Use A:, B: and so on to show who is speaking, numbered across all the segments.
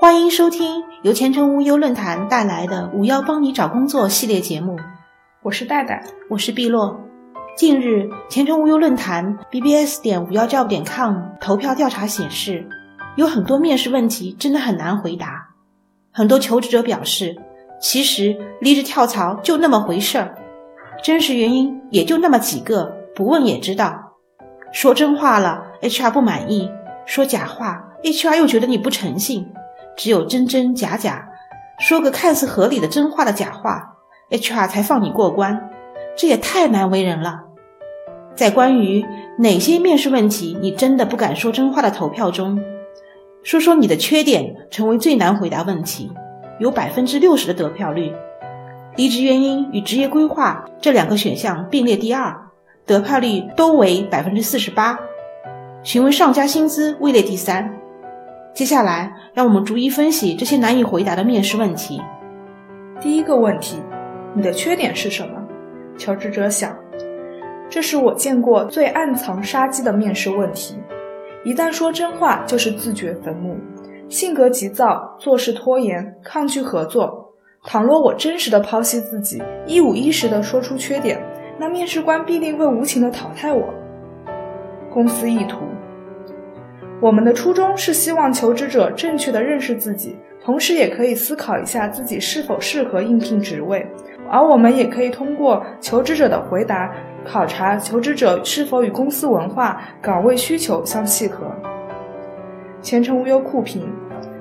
A: 欢迎收听由前程无忧论坛带来的“五幺帮你找工作”系列节目，
B: 我是戴戴，
A: 我是碧落。近日，前程无忧论坛 bbs 点五幺 job 点 com 投票调查显示，有很多面试问题真的很难回答。很多求职者表示，其实离职跳槽就那么回事儿，真实原因也就那么几个，不问也知道。说真话了，HR 不满意；说假话，HR 又觉得你不诚信。只有真真假假，说个看似合理的真话的假话，HR 才放你过关，这也太难为人了。在关于哪些面试问题你真的不敢说真话的投票中，说说你的缺点成为最难回答问题，有百分之六十的得票率。离职原因与职业规划这两个选项并列第二，得票率都为百分之四十八。询问上家薪资位列第三。接下来，让我们逐一分析这些难以回答的面试问题。
B: 第一个问题，你的缺点是什么？求职者想，这是我见过最暗藏杀机的面试问题。一旦说真话，就是自掘坟墓。性格急躁，做事拖延，抗拒合作。倘若我真实的剖析自己，一五一十的说出缺点，那面试官必定会无情的淘汰我。公司意图。我们的初衷是希望求职者正确的认识自己，同时也可以思考一下自己是否适合应聘职位。而我们也可以通过求职者的回答，考察求职者是否与公司文化、岗位需求相契合。前程无忧酷评，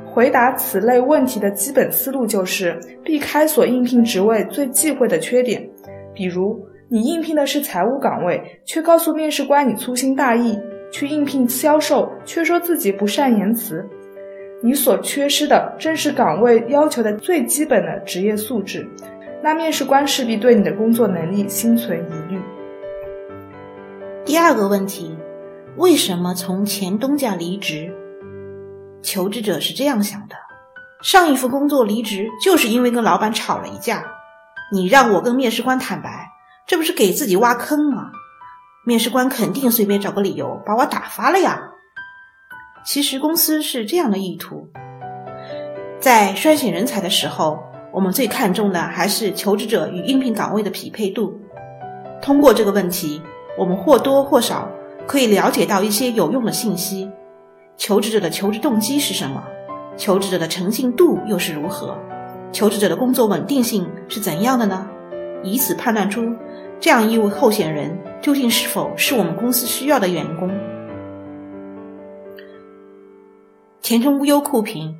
B: 回答此类问题的基本思路就是避开所应聘职位最忌讳的缺点，比如你应聘的是财务岗位，却告诉面试官你粗心大意。去应聘销售，却说自己不善言辞，你所缺失的正是岗位要求的最基本的职业素质，那面试官势必对你的工作能力心存疑虑。
A: 第二个问题，为什么从前东家离职？求职者是这样想的：上一份工作离职就是因为跟老板吵了一架，你让我跟面试官坦白，这不是给自己挖坑吗？面试官肯定随便找个理由把我打发了呀。其实公司是这样的意图，在筛选人才的时候，我们最看重的还是求职者与应聘岗位的匹配度。通过这个问题，我们或多或少可以了解到一些有用的信息：求职者的求职动机是什么？求职者的诚信度又是如何？求职者的工作稳定性是怎样的呢？以此判断出。这样一位候选人究竟是否是我们公司需要的员工？前程无忧酷评：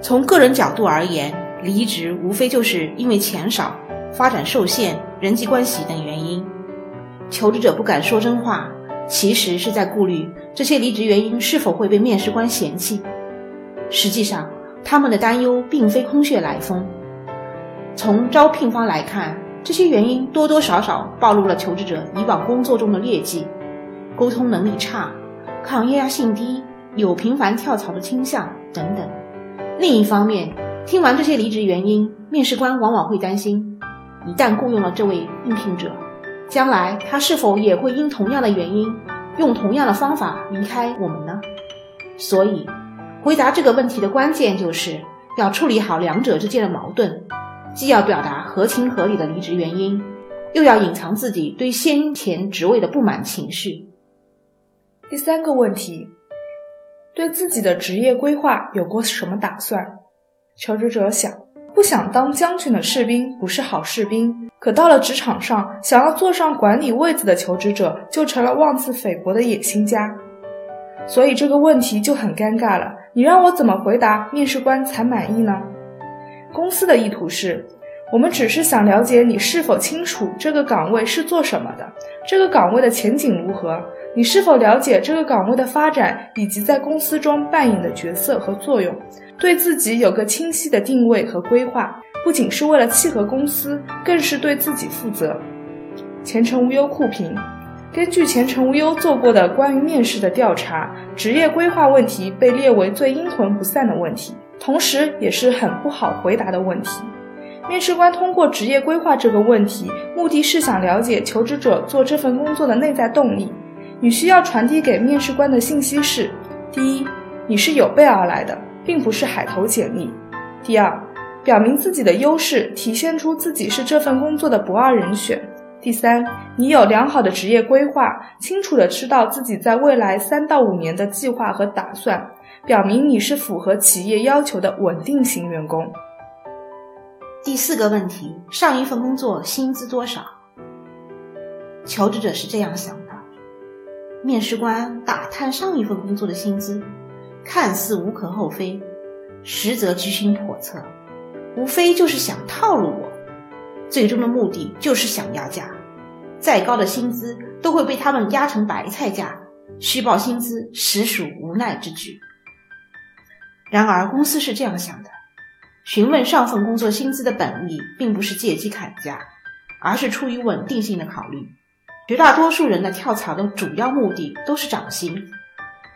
A: 从个人角度而言，离职无非就是因为钱少、发展受限、人际关系等原因。求职者不敢说真话，其实是在顾虑这些离职原因是否会被面试官嫌弃。实际上，他们的担忧并非空穴来风。从招聘方来看。这些原因多多少少暴露了求职者以往工作中的劣迹：沟通能力差、抗压性低、有频繁跳槽的倾向等等。另一方面，听完这些离职原因，面试官往往会担心：一旦雇佣了这位应聘者，将来他是否也会因同样的原因，用同样的方法离开我们呢？所以，回答这个问题的关键就是要处理好两者之间的矛盾。既要表达合情合理的离职原因，又要隐藏自己对先前职位的不满情绪。
B: 第三个问题，对自己的职业规划有过什么打算？求职者想，不想当将军的士兵不是好士兵，可到了职场上，想要坐上管理位子的求职者就成了妄自菲薄的野心家。所以这个问题就很尴尬了。你让我怎么回答面试官才满意呢？公司的意图是，我们只是想了解你是否清楚这个岗位是做什么的，这个岗位的前景如何，你是否了解这个岗位的发展以及在公司中扮演的角色和作用，对自己有个清晰的定位和规划，不仅是为了契合公司，更是对自己负责。前程无忧酷评，根据前程无忧做过的关于面试的调查，职业规划问题被列为最阴魂不散的问题。同时，也是很不好回答的问题。面试官通过职业规划这个问题，目的是想了解求职者做这份工作的内在动力。你需要传递给面试官的信息是：第一，你是有备而来的，并不是海投简历。第二，表明自己的优势，体现出自己是这份工作的不二人选。第三，你有良好的职业规划，清楚的知道自己在未来三到五年的计划和打算，表明你是符合企业要求的稳定型员工。
A: 第四个问题，上一份工作薪资多少？求职者是这样想的：面试官打探上一份工作的薪资，看似无可厚非，实则居心叵测，无非就是想套路我，最终的目的就是想压价。再高的薪资都会被他们压成白菜价，虚报薪资实属无奈之举。然而，公司是这样想的。询问上份工作薪资的本意，并不是借机砍价，而是出于稳定性的考虑。绝大多数人的跳槽的主要目的都是涨薪。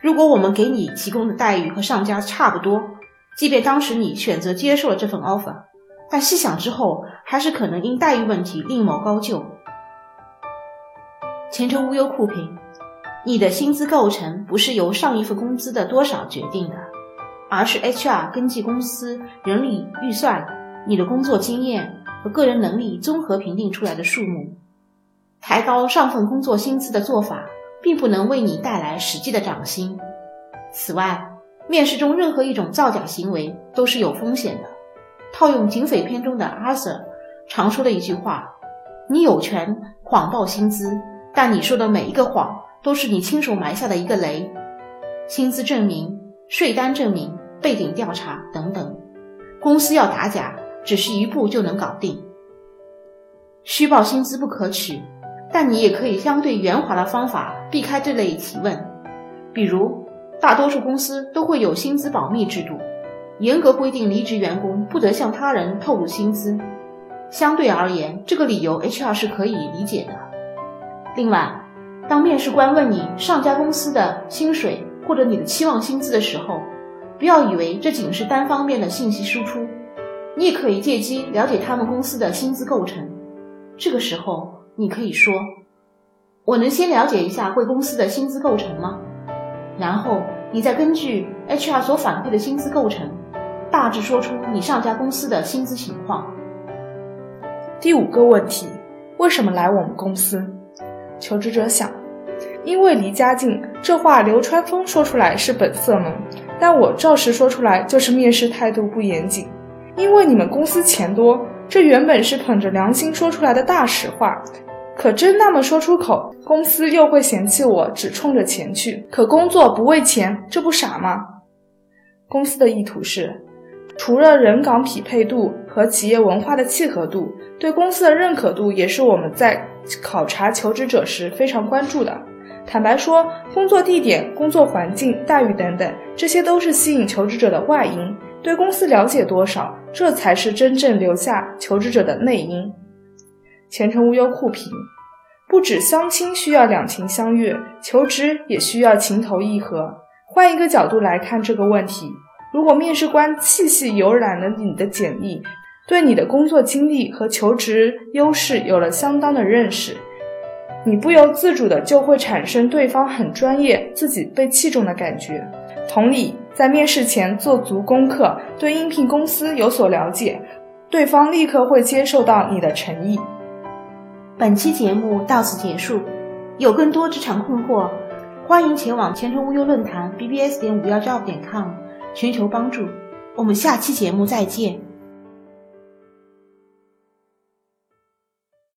A: 如果我们给你提供的待遇和上家差不多，即便当时你选择接受了这份 offer，但细想之后，还是可能因待遇问题另谋高就。前程无忧酷评，你的薪资构成不是由上一份工资的多少决定的。而是 HR 根据公司人力预算、你的工作经验和个人能力综合评定出来的数目。抬高上份工作薪资的做法，并不能为你带来实际的涨薪。此外，面试中任何一种造假行为都是有风险的。套用警匪片中的阿 Sir 常说的一句话：“你有权谎报薪资，但你说的每一个谎都是你亲手埋下的一个雷。”薪资证明、税单证明。背景调查等等，公司要打假，只是一步就能搞定。虚报薪资不可取，但你也可以相对圆滑的方法避开这类提问。比如，大多数公司都会有薪资保密制度，严格规定离职员工不得向他人透露薪资。相对而言，这个理由 HR 是可以理解的。另外，当面试官问你上家公司的薪水或者你的期望薪资的时候，不要以为这仅是单方面的信息输出，你也可以借机了解他们公司的薪资构成。这个时候，你可以说：“我能先了解一下贵公司的薪资构成吗？”然后你再根据 HR 所反馈的薪资构成，大致说出你上家公司的薪资情况。
B: 第五个问题：为什么来我们公司？求职者想，因为离家近。这话流川枫说出来是本色吗。但我照实说出来，就是面试态度不严谨。因为你们公司钱多，这原本是捧着良心说出来的大实话，可真那么说出口，公司又会嫌弃我只冲着钱去，可工作不为钱，这不傻吗？公司的意图是，除了人岗匹配度和企业文化的契合度，对公司的认可度也是我们在考察求职者时非常关注的。坦白说，工作地点、工作环境、待遇等等，这些都是吸引求职者的外因。对公司了解多少，这才是真正留下求职者的内因。前程无忧酷评：不止相亲需要两情相悦，求职也需要情投意合。换一个角度来看这个问题，如果面试官细细游览了你的简历，对你的工作经历和求职优势有了相当的认识。你不由自主的就会产生对方很专业、自己被器重的感觉。同理，在面试前做足功课，对应聘公司有所了解，对方立刻会接受到你的诚意。
A: 本期节目到此结束，有更多职场困惑，欢迎前往前程无忧论坛 bbs 点五幺 job 点 com 寻求帮助。我们下期节目再见。